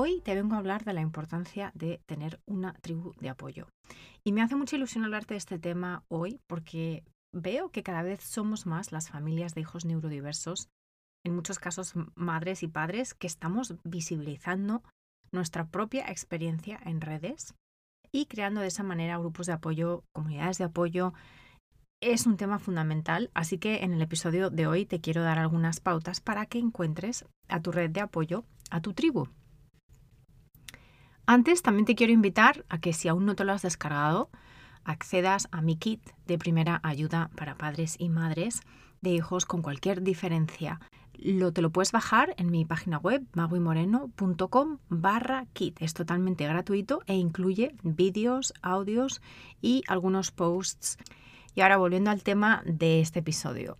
Hoy te vengo a hablar de la importancia de tener una tribu de apoyo. Y me hace mucha ilusión hablarte de este tema hoy porque veo que cada vez somos más las familias de hijos neurodiversos, en muchos casos madres y padres, que estamos visibilizando nuestra propia experiencia en redes y creando de esa manera grupos de apoyo, comunidades de apoyo. Es un tema fundamental, así que en el episodio de hoy te quiero dar algunas pautas para que encuentres a tu red de apoyo, a tu tribu. Antes también te quiero invitar a que si aún no te lo has descargado, accedas a mi kit de primera ayuda para padres y madres de hijos con cualquier diferencia. Lo, te lo puedes bajar en mi página web maguimoreno.com barra kit. Es totalmente gratuito e incluye vídeos, audios y algunos posts. Y ahora volviendo al tema de este episodio.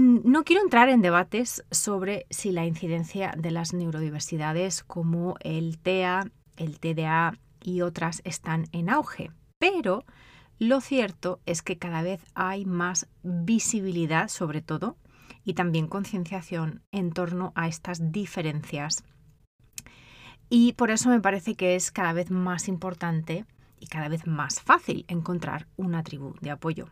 no quiero entrar en debates sobre si la incidencia de las neurodiversidades como el TEA, el TDA y otras están en auge, pero lo cierto es que cada vez hay más visibilidad sobre todo y también concienciación en torno a estas diferencias. Y por eso me parece que es cada vez más importante y cada vez más fácil encontrar una tribu de apoyo.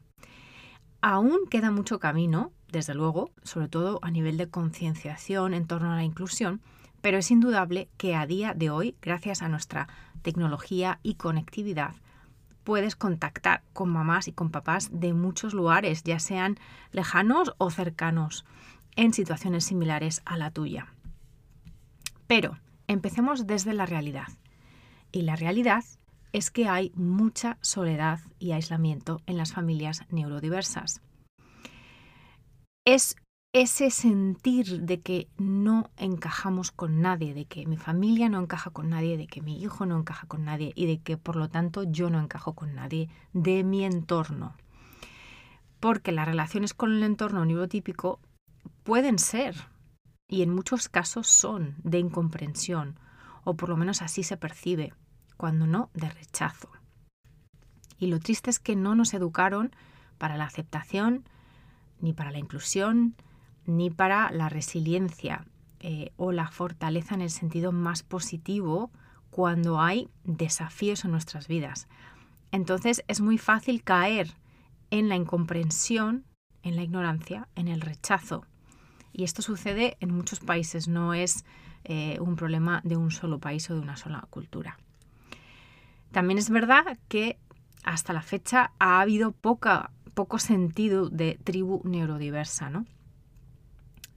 Aún queda mucho camino, desde luego, sobre todo a nivel de concienciación en torno a la inclusión, pero es indudable que a día de hoy, gracias a nuestra tecnología y conectividad, puedes contactar con mamás y con papás de muchos lugares, ya sean lejanos o cercanos, en situaciones similares a la tuya. Pero empecemos desde la realidad. Y la realidad es que hay mucha soledad y aislamiento en las familias neurodiversas. Es ese sentir de que no encajamos con nadie, de que mi familia no encaja con nadie, de que mi hijo no encaja con nadie y de que por lo tanto yo no encajo con nadie de mi entorno. Porque las relaciones con el entorno neurotípico pueden ser, y en muchos casos son, de incomprensión, o por lo menos así se percibe, cuando no de rechazo. Y lo triste es que no nos educaron para la aceptación, ni para la inclusión, ni para la resiliencia eh, o la fortaleza en el sentido más positivo cuando hay desafíos en nuestras vidas. Entonces es muy fácil caer en la incomprensión, en la ignorancia, en el rechazo. Y esto sucede en muchos países, no es eh, un problema de un solo país o de una sola cultura. También es verdad que hasta la fecha ha habido poco sentido de tribu neurodiversa, ¿no?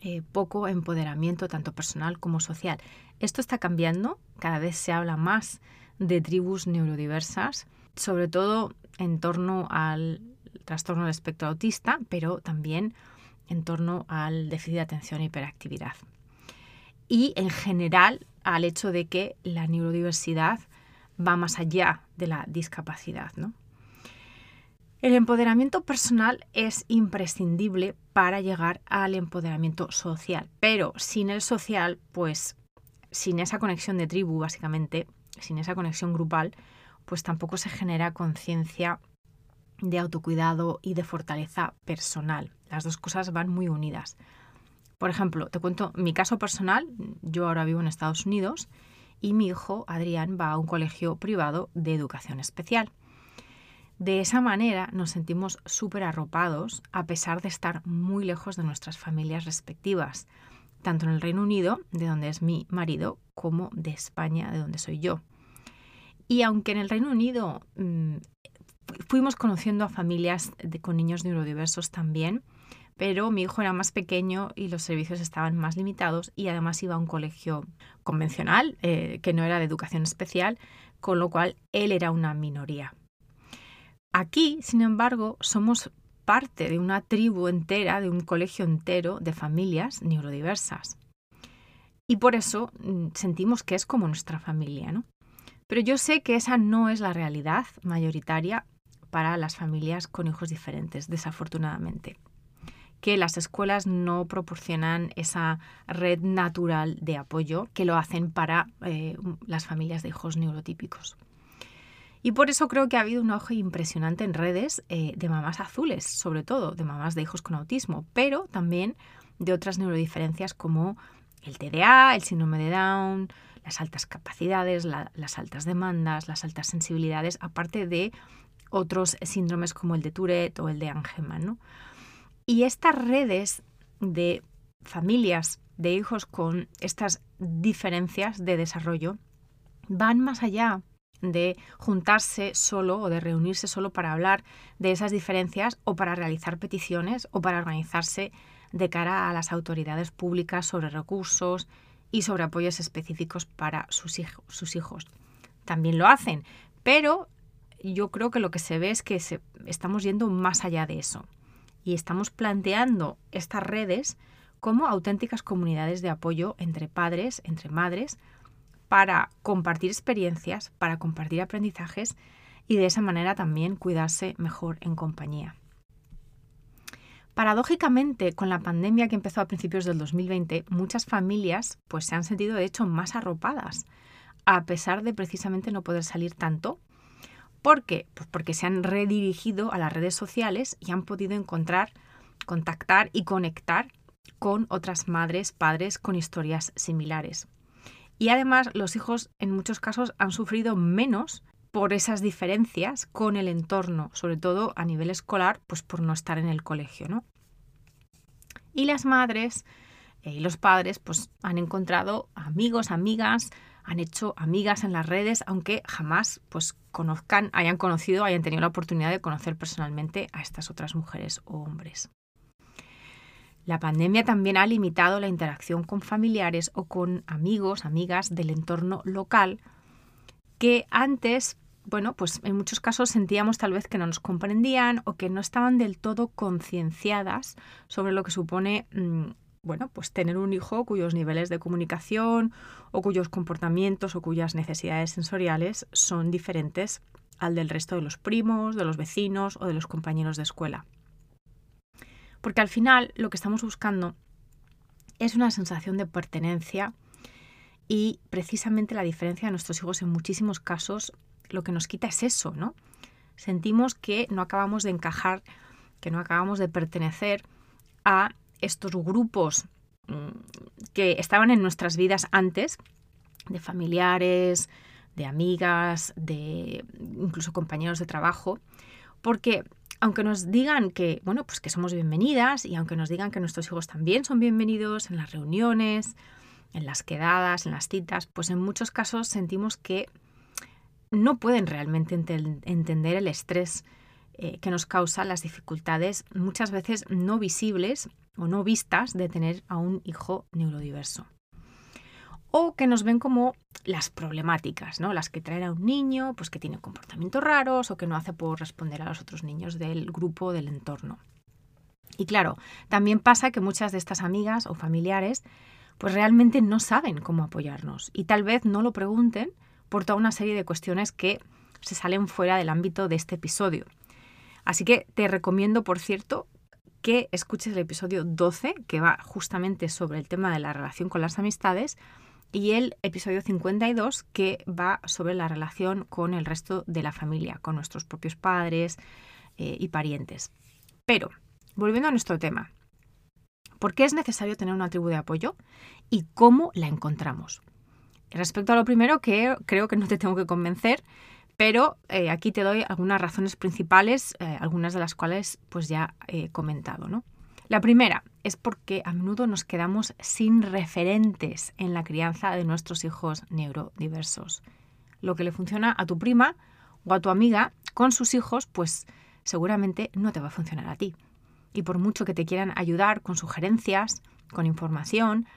Eh, poco empoderamiento tanto personal como social. Esto está cambiando, cada vez se habla más de tribus neurodiversas, sobre todo en torno al trastorno del espectro autista, pero también en torno al déficit de atención e hiperactividad. Y en general al hecho de que la neurodiversidad va más allá de la discapacidad. ¿no? El empoderamiento personal es imprescindible para llegar al empoderamiento social, pero sin el social, pues sin esa conexión de tribu, básicamente, sin esa conexión grupal, pues tampoco se genera conciencia de autocuidado y de fortaleza personal. Las dos cosas van muy unidas. Por ejemplo, te cuento mi caso personal. Yo ahora vivo en Estados Unidos y mi hijo Adrián va a un colegio privado de educación especial. De esa manera nos sentimos súper arropados a pesar de estar muy lejos de nuestras familias respectivas, tanto en el Reino Unido, de donde es mi marido, como de España, de donde soy yo. Y aunque en el Reino Unido mm, fuimos conociendo a familias con niños neurodiversos también, pero mi hijo era más pequeño y los servicios estaban más limitados y además iba a un colegio convencional, eh, que no era de educación especial, con lo cual él era una minoría. Aquí, sin embargo, somos parte de una tribu entera, de un colegio entero de familias neurodiversas. y por eso mm, sentimos que es como nuestra familia, ¿no? Pero yo sé que esa no es la realidad mayoritaria para las familias con hijos diferentes, desafortunadamente. Que las escuelas no proporcionan esa red natural de apoyo que lo hacen para eh, las familias de hijos neurotípicos. Y por eso creo que ha habido un auge impresionante en redes eh, de mamás azules, sobre todo de mamás de hijos con autismo, pero también de otras neurodiferencias como el TDA, el síndrome de Down, las altas capacidades, las altas demandas, las altas sensibilidades, aparte de otros síndromes como el de Tourette o el de Angeman. Y estas redes de familias de hijos con estas diferencias de desarrollo van más allá de juntarse solo o de reunirse solo para hablar de esas diferencias o para realizar peticiones o para organizarse de cara a las autoridades públicas sobre recursos y sobre apoyos específicos para sus, sus hijos. También lo hacen, pero yo creo que lo que se ve es que estamos yendo más allá de eso y estamos planteando estas redes como auténticas comunidades de apoyo entre padres, entre madres, para compartir experiencias, para compartir aprendizajes y de esa manera también cuidarse mejor en compañía. Paradójicamente, con la pandemia que empezó a principios del 2020, muchas familias pues, se han sentido de hecho más arropadas, a pesar de precisamente no poder salir tanto. ¿Por qué? Pues porque se han redirigido a las redes sociales y han podido encontrar, contactar y conectar con otras madres, padres con historias similares. Y además los hijos en muchos casos han sufrido menos por esas diferencias con el entorno, sobre todo a nivel escolar, pues por no estar en el colegio, ¿no? Y las madres eh, y los padres pues han encontrado amigos, amigas, han hecho amigas en las redes, aunque jamás pues conozcan, hayan conocido, hayan tenido la oportunidad de conocer personalmente a estas otras mujeres o hombres. La pandemia también ha limitado la interacción con familiares o con amigos, amigas del entorno local que antes bueno, pues en muchos casos sentíamos tal vez que no nos comprendían o que no estaban del todo concienciadas sobre lo que supone, mm, bueno, pues tener un hijo cuyos niveles de comunicación o cuyos comportamientos o cuyas necesidades sensoriales son diferentes al del resto de los primos, de los vecinos o de los compañeros de escuela. Porque al final lo que estamos buscando es una sensación de pertenencia y precisamente la diferencia de nuestros hijos en muchísimos casos lo que nos quita es eso, ¿no? Sentimos que no acabamos de encajar, que no acabamos de pertenecer a estos grupos mm, que estaban en nuestras vidas antes, de familiares, de amigas, de incluso compañeros de trabajo, porque aunque nos digan que, bueno, pues que somos bienvenidas y aunque nos digan que nuestros hijos también son bienvenidos en las reuniones, en las quedadas, en las citas, pues en muchos casos sentimos que no pueden realmente entender el estrés eh, que nos causa las dificultades muchas veces no visibles o no vistas de tener a un hijo neurodiverso. O que nos ven como las problemáticas, ¿no? Las que traen a un niño, pues que tiene comportamientos raros o que no hace por responder a los otros niños del grupo, del entorno. Y claro, también pasa que muchas de estas amigas o familiares pues realmente no saben cómo apoyarnos y tal vez no lo pregunten por toda una serie de cuestiones que se salen fuera del ámbito de este episodio. Así que te recomiendo, por cierto, que escuches el episodio 12, que va justamente sobre el tema de la relación con las amistades, y el episodio 52, que va sobre la relación con el resto de la familia, con nuestros propios padres eh, y parientes. Pero, volviendo a nuestro tema, ¿por qué es necesario tener una tribu de apoyo y cómo la encontramos? Respecto a lo primero, que creo que no te tengo que convencer, pero eh, aquí te doy algunas razones principales, eh, algunas de las cuales pues ya he comentado. ¿no? La primera es porque a menudo nos quedamos sin referentes en la crianza de nuestros hijos neurodiversos. Lo que le funciona a tu prima o a tu amiga con sus hijos, pues seguramente no te va a funcionar a ti. Y por mucho que te quieran ayudar con sugerencias, con información,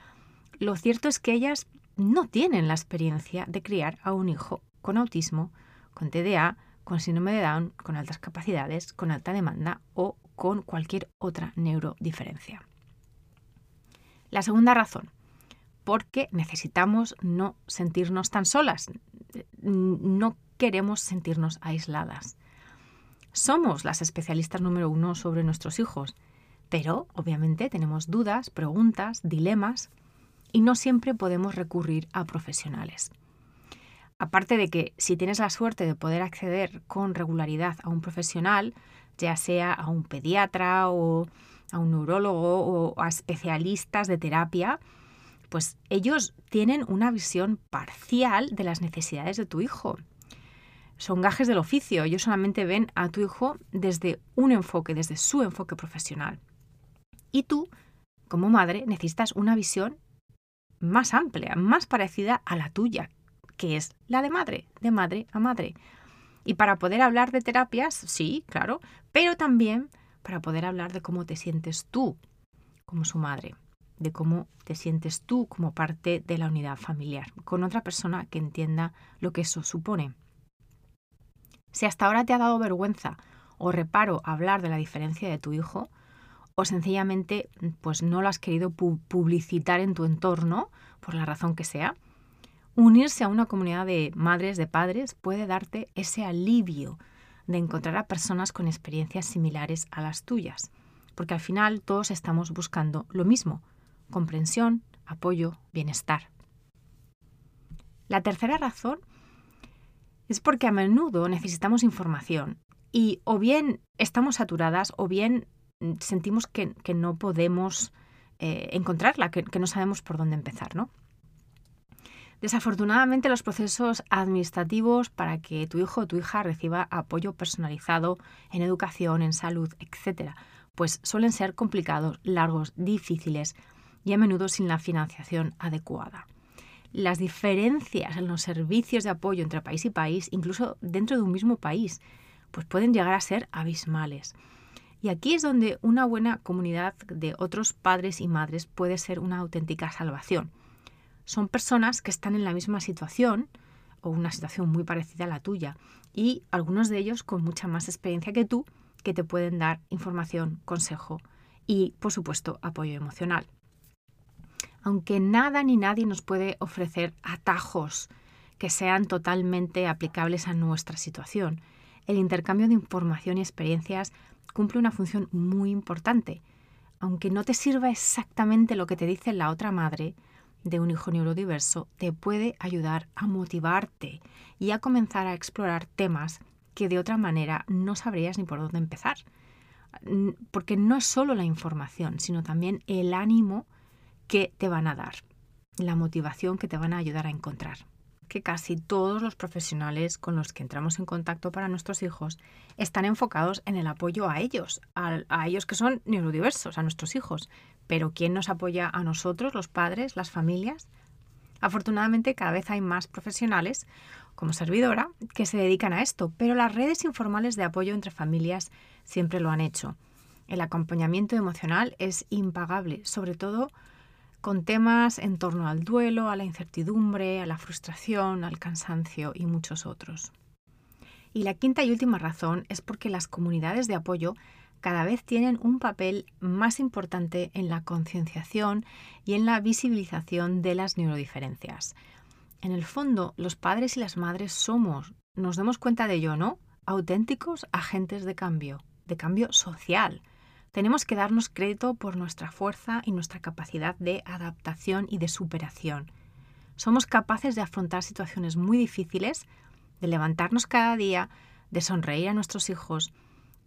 lo cierto es que ellas no tienen la experiencia de criar a un hijo con autismo, con TDA, con síndrome de Down, con altas capacidades, con alta demanda o con cualquier otra neurodiferencia. La segunda razón, porque necesitamos no sentirnos tan solas, no queremos sentirnos aisladas. Somos las especialistas número uno sobre nuestros hijos, pero obviamente tenemos dudas, preguntas, dilemas y no siempre podemos recurrir a profesionales. Aparte de que si tienes la suerte de poder acceder con regularidad a un profesional, ya sea a un pediatra o a un neurólogo o a especialistas de terapia, pues ellos tienen una visión parcial de las necesidades de tu hijo. Son gajes del oficio, ellos solamente ven a tu hijo desde un enfoque, desde su enfoque profesional. Y tú, como madre, necesitas una visión más amplia, más parecida a la tuya, que es la de madre, de madre a madre. Y para poder hablar de terapias, sí, claro, pero también para poder hablar de cómo te sientes tú como su madre, de cómo te sientes tú como parte de la unidad familiar, con otra persona que entienda lo que eso supone. Si hasta ahora te ha dado vergüenza o reparo hablar de la diferencia de tu hijo, o sencillamente pues no lo has querido publicitar en tu entorno, por la razón que sea, unirse a una comunidad de madres, de padres, puede darte ese alivio de encontrar a personas con experiencias similares a las tuyas, porque al final todos estamos buscando lo mismo, comprensión, apoyo, bienestar. La tercera razón es porque a menudo necesitamos información y o bien estamos saturadas o bien sentimos que, no podemos eh, encontrarla, que, que, no sabemos por dónde empezar, ¿no? Desafortunadamente los procesos administrativos para que tu hijo o tu hija reciba apoyo personalizado en educación, en salud, etc., pues suelen ser complicados, largos, difíciles y a menudo sin la financiación adecuada. Las diferencias en los servicios de apoyo entre país y país, incluso dentro de un mismo país, pues pueden llegar a ser abismales. Y aquí es donde una buena comunidad de otros padres y madres puede ser una auténtica salvación son personas que están en la misma situación o una situación muy parecida a la tuya y algunos de ellos con mucha más experiencia que tú que te pueden dar información, consejo y, por supuesto, apoyo emocional. Aunque nada ni nadie nos puede ofrecer atajos que sean totalmente aplicables a nuestra situación, el intercambio de información y experiencias cumple una función muy importante. Aunque no te sirva exactamente lo que te dice la otra madre, de un hijo neurodiverso te puede ayudar a motivarte y a comenzar a explorar temas que de otra manera no sabrías ni por dónde empezar. Porque no es solo la información, sino también el ánimo que te van a dar, la motivación que te van a ayudar a encontrar. Que casi todos los profesionales con los que entramos en contacto para nuestros hijos están enfocados en el apoyo a ellos, a, a ellos que son neurodiversos, a nuestros hijos, pero ¿quién nos apoya a nosotros, los padres, las familias? Afortunadamente cada vez hay más profesionales, como servidora, que se dedican a esto, pero las redes informales de apoyo entre familias siempre lo han hecho. El acompañamiento emocional es impagable, sobre todo con temas en torno al duelo, a la incertidumbre, a la frustración, al cansancio y muchos otros. Y la quinta y última razón es porque las comunidades de apoyo cada vez tienen un papel más importante en la concienciación y en la visibilización de las neurodiferencias. En el fondo, los padres y las madres somos, nos demos cuenta de ello, ¿no? Auténticos agentes de cambio, de cambio social. Tenemos que darnos crédito por nuestra fuerza y nuestra capacidad de adaptación y de superación. Somos capaces de afrontar situaciones muy difíciles, de levantarnos cada día, de sonreír a nuestros hijos,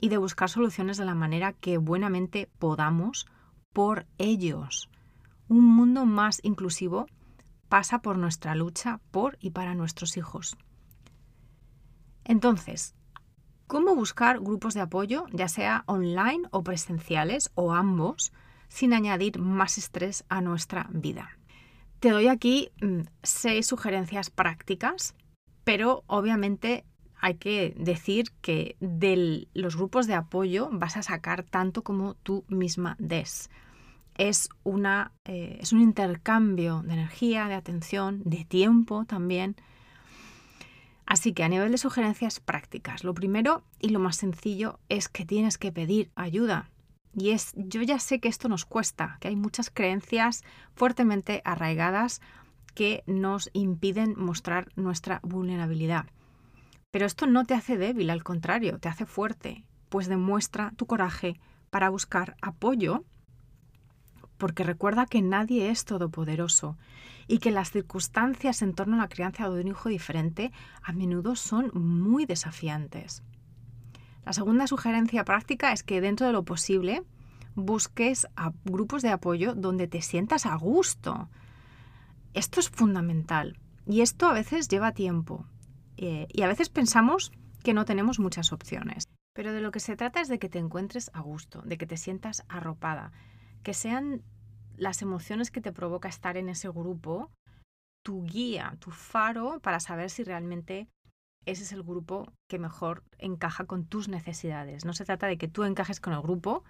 y de buscar soluciones de la manera que buenamente podamos por ellos. Un mundo más inclusivo pasa por nuestra lucha por y para nuestros hijos. Entonces, ¿cómo buscar grupos de apoyo, ya sea online o presenciales o ambos, sin añadir más estrés a nuestra vida? Te doy aquí mm, seis sugerencias prácticas, pero obviamente hay que decir que de los grupos de apoyo vas a sacar tanto como tú misma des. Es, una, eh, es un intercambio de energía, de atención, de tiempo también. Así que a nivel de sugerencias prácticas, lo primero y lo más sencillo es que tienes que pedir ayuda. Y es, yo ya sé que esto nos cuesta, que hay muchas creencias fuertemente arraigadas que nos impiden mostrar nuestra vulnerabilidad. Pero esto no te hace débil, al contrario, te hace fuerte, pues demuestra tu coraje para buscar apoyo, porque recuerda que nadie es todopoderoso y que las circunstancias en torno a la crianza de un hijo diferente a menudo son muy desafiantes. La segunda sugerencia práctica es que dentro de lo posible busques a grupos de apoyo donde te sientas a gusto. Esto es fundamental y esto a veces lleva tiempo eh, y a veces pensamos que no tenemos muchas opciones. Pero de lo que se trata es de que te encuentres a gusto, de que te sientas arropada, que sean las emociones que te provoca estar en ese grupo tu guía, tu faro para saber si realmente ese es el grupo que mejor encaja con tus necesidades. No se trata de que tú encajes con el grupo,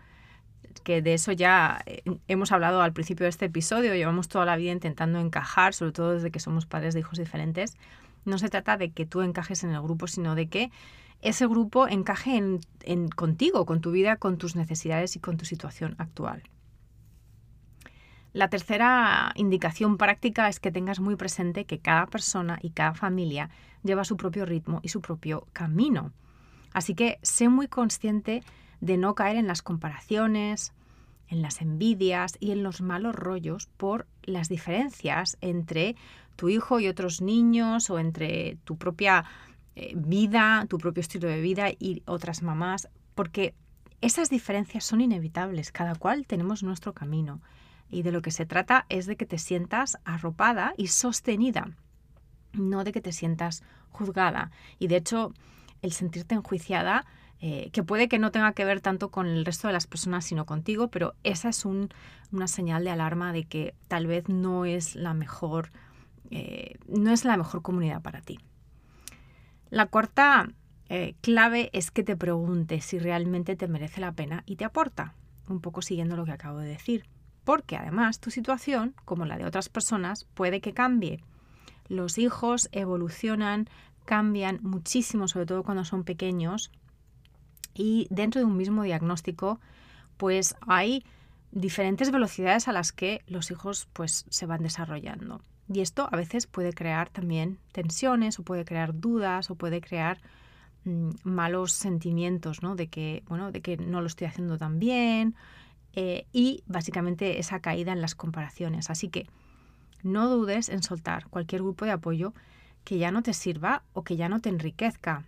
que de eso ya eh, hemos hablado al principio de este episodio, llevamos toda la vida intentando encajar, sobre todo desde que somos padres de hijos diferentes. No se trata de que tú encajes en el grupo, sino de que ese grupo encaje en, contigo, con tu vida, con tus necesidades y con tu situación actual. La tercera indicación práctica es que tengas muy presente que cada persona y cada familia lleva su propio ritmo y su propio camino. Así que sé muy consciente no caer en las comparaciones, en las envidias y en los malos rollos por las diferencias entre tu hijo y otros niños o entre tu propia eh, vida, tu propio estilo de vida y otras mamás, porque esas diferencias son inevitables, cada cual tenemos nuestro camino y de lo que se trata es de que te sientas arropada y sostenida, no de que te sientas juzgada. Y de hecho, el sentirte enjuiciada, eh, que puede que no tenga que ver tanto con el resto de las personas, sino contigo, pero esa es una señal de alarma de que tal vez no es la mejor, eh, no es la mejor comunidad para ti. La cuarta eh, clave es que te preguntes si realmente te merece la pena y te aporta, un poco siguiendo lo que acabo de decir, porque además tu situación, como la de otras personas, puede que cambie. Los hijos evolucionan, cambian muchísimo, sobre todo cuando son pequeños. Y dentro de un mismo diagnóstico, pues hay diferentes velocidades a las que los hijos pues se van desarrollando. Y esto a veces puede crear también tensiones o puede crear dudas o puede crear mm, malos sentimientos, ¿no? De que, bueno, de que no lo estoy haciendo tan bien eh, y básicamente esa caída en las comparaciones. Así que no dudes en soltar cualquier grupo de apoyo que ya no te sirva o que ya no te enriquezca,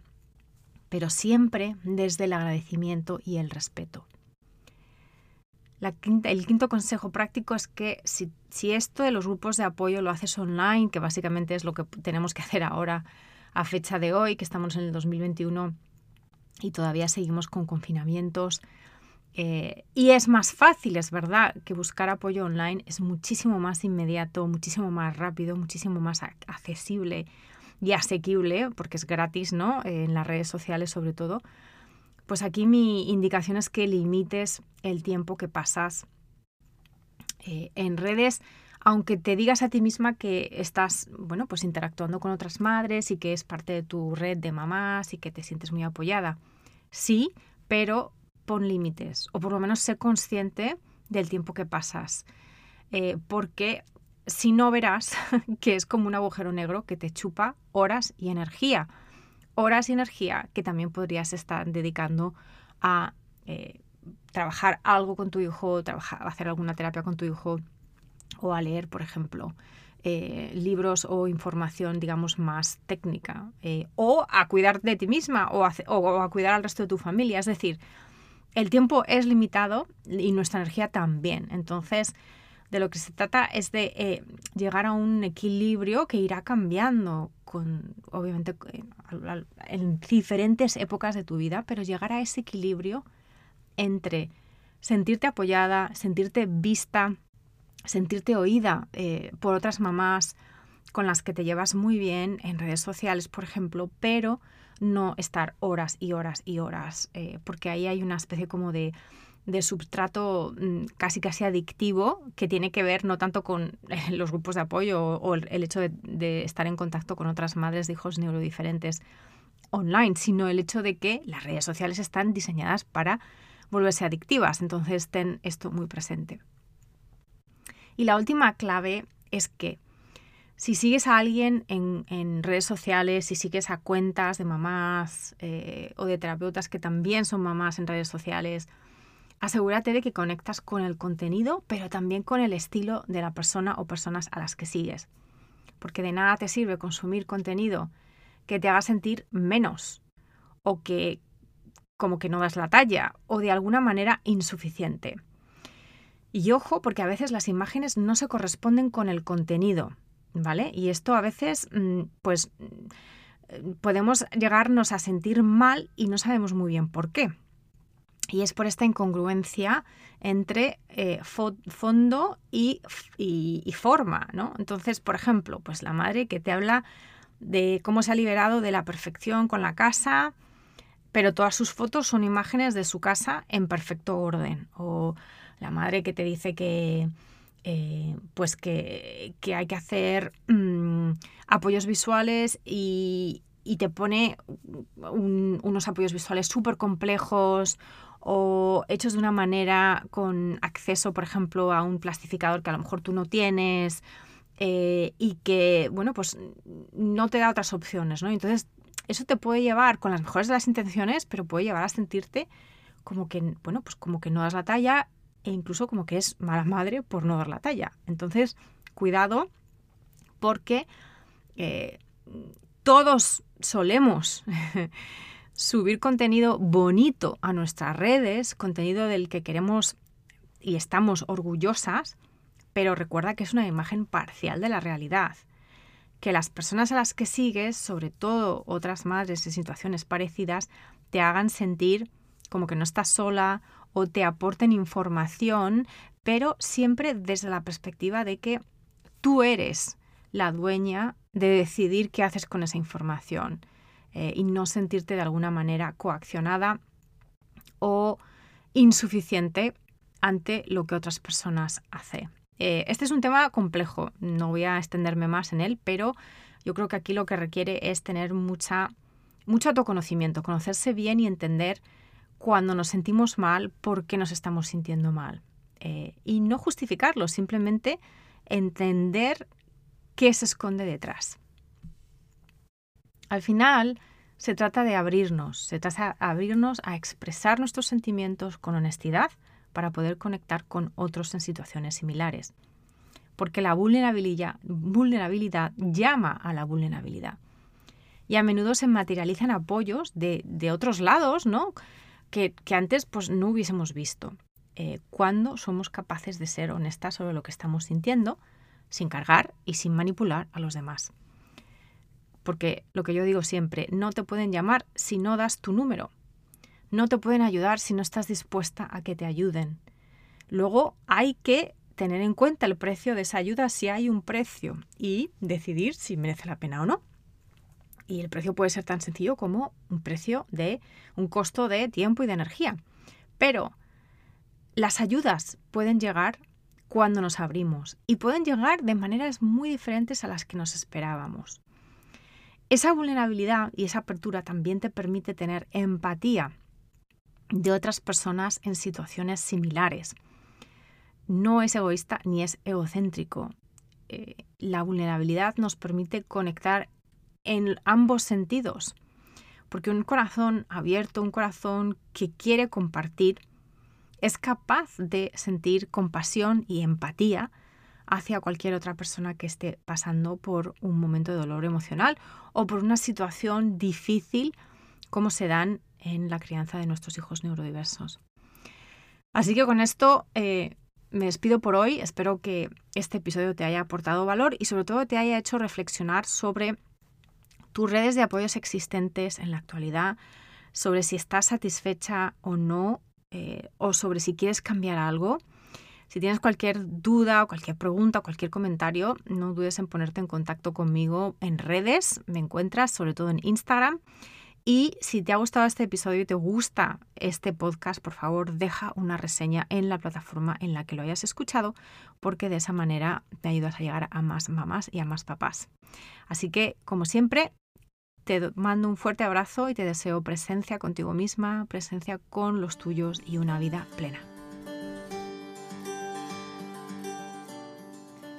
pero siempre desde el agradecimiento y el respeto. el quinto consejo práctico es que si, esto de los grupos de apoyo lo haces online, que básicamente es lo que tenemos que hacer ahora a fecha de hoy, que estamos en el 2021 y todavía seguimos con confinamientos, eh, y es más fácil, es verdad, que buscar apoyo online es muchísimo más inmediato, muchísimo más rápido, muchísimo más accesible y asequible, porque es gratis, ¿no? Eh, en las redes sociales sobre todo. Pues aquí mi indicación es que limites el tiempo que pasas eh, en redes, aunque te digas a ti misma que estás, bueno, pues interactuando con otras madres y que es parte de tu red de mamás y que te sientes muy apoyada. Sí, pero pon límites o por lo menos sé consciente del tiempo que pasas. Eh, porque si no verás que es como un agujero negro que te chupa horas y energía. Horas y energía que también podrías estar dedicando a eh, trabajar algo con tu hijo, trabajar, hacer alguna terapia con tu hijo o a leer, por ejemplo, eh, libros o información, digamos, más técnica, o a cuidar de ti misma o a, cuidar al resto de tu familia. Es decir, el tiempo es limitado y nuestra energía también. Entonces, de lo que se trata es de eh, llegar a un equilibrio que irá cambiando con, obviamente, en diferentes épocas de tu vida, pero llegar a ese equilibrio entre sentirte apoyada, sentirte vista, sentirte oída eh, por otras mamás con las que te llevas muy bien en redes sociales, por ejemplo, pero no estar horas y horas y horas, eh, porque ahí hay una especie como de, de substrato mm, casi casi adictivo que tiene que ver no tanto con los grupos de apoyo o, el, hecho de, estar en contacto con otras madres de hijos neurodiferentes online, sino el hecho de que las redes sociales están diseñadas para volverse adictivas. Entonces ten esto muy presente. Y la última clave es que si sigues a alguien en, redes sociales, si sigues a cuentas de mamás eh, o de terapeutas que también son mamás en redes sociales, asegúrate de que conectas con el contenido, pero también con el estilo de la persona o personas a las que sigues. Porque de nada te sirve consumir contenido que te haga sentir menos o que como que no das la talla o de alguna manera insuficiente. Y ojo, porque a veces las imágenes no se corresponden con el contenido, ¿vale? Y esto a veces, mm, pues, mm, podemos llegarnos a sentir mal y no sabemos muy bien por qué. Y es por esta incongruencia entre eh, fondo y, y, forma, ¿no? Entonces, por ejemplo, pues la madre que te habla de cómo se ha liberado de la perfección con la casa, pero todas sus fotos son imágenes de su casa en perfecto orden. O la madre que te dice que, eh, pues que, hay que hacer mm, apoyos visuales y, te pone unos apoyos visuales súper complejos o hechos de una manera con acceso, por ejemplo, a un plastificador que a lo mejor tú no tienes eh, y que, bueno, pues no te da otras opciones, ¿no? Entonces, eso te puede llevar con las mejores de las intenciones, pero puede llevar a sentirte como que, bueno, pues como que no das la talla e incluso como que es mala madre por no dar la talla. Entonces, cuidado porque eh, todos solemos subir contenido bonito a nuestras redes, contenido del que queremos y estamos orgullosas, pero recuerda que es una imagen parcial de la realidad. Que las personas a las que sigues, sobre todo otras madres en situaciones parecidas, te hagan sentir como que no estás sola o te aporten información, pero siempre desde la perspectiva de que tú eres la dueña de decidir qué haces con esa información eh, y no sentirte de alguna manera coaccionada o insuficiente ante lo que otras personas hacen. Eh, este es un tema complejo, no voy a extenderme más en él, pero yo creo que aquí lo que requiere es tener mucha, mucho autoconocimiento, conocerse bien y entender cuando nos sentimos mal, por qué nos estamos sintiendo mal. Eh, y no justificarlo, simplemente entender qué se esconde detrás. Al final, se trata de abrirnos, se trata de abrirnos a expresar nuestros sentimientos con honestidad para poder conectar con otros en situaciones similares. Porque la vulnerabilidad, llama a la vulnerabilidad. Y a menudo se materializan apoyos de, de otros lados, ¿no? que, antes pues, no hubiésemos visto. Eh, cuando somos capaces de ser honestas sobre lo que estamos sintiendo, sin cargar y sin manipular a los demás. Porque lo que yo digo siempre, no te pueden llamar si no das tu número. No te pueden ayudar si no estás dispuesta a que te ayuden. Luego hay que tener en cuenta el precio de esa ayuda si hay un precio y decidir si merece la pena o no. Y el precio puede ser tan sencillo como un precio de un costo de tiempo y de energía. Pero las ayudas pueden llegar cuando nos abrimos y pueden llegar de maneras muy diferentes a las que nos esperábamos. Esa vulnerabilidad y esa apertura también te permite tener empatía de otras personas en situaciones similares. No es egoísta ni es egocéntrico. Eh, la vulnerabilidad nos permite conectar en ambos sentidos. Porque un corazón abierto, un corazón que quiere compartir, es capaz de sentir compasión y empatía hacia cualquier otra persona que esté pasando por un momento de dolor emocional o por una situación difícil como se dan en la crianza de nuestros hijos neurodiversos. Así que con esto eh, me despido por hoy. Espero que este episodio te haya aportado valor y sobre todo te haya hecho reflexionar sobre tus redes de apoyos existentes en la actualidad, sobre si estás satisfecha o no, eh, o sobre si quieres cambiar algo. Si tienes cualquier duda o cualquier pregunta o cualquier comentario, no dudes en ponerte en contacto conmigo en redes. Me encuentras sobre todo en Instagram. Y si te ha gustado este episodio y te gusta este podcast, por favor, deja una reseña en la plataforma en la que lo hayas escuchado, porque de esa manera te ayudas a llegar a más mamás y a más papás. Así que, como siempre, Te mando un fuerte abrazo y te deseo presencia contigo misma, presencia con los tuyos y una vida plena.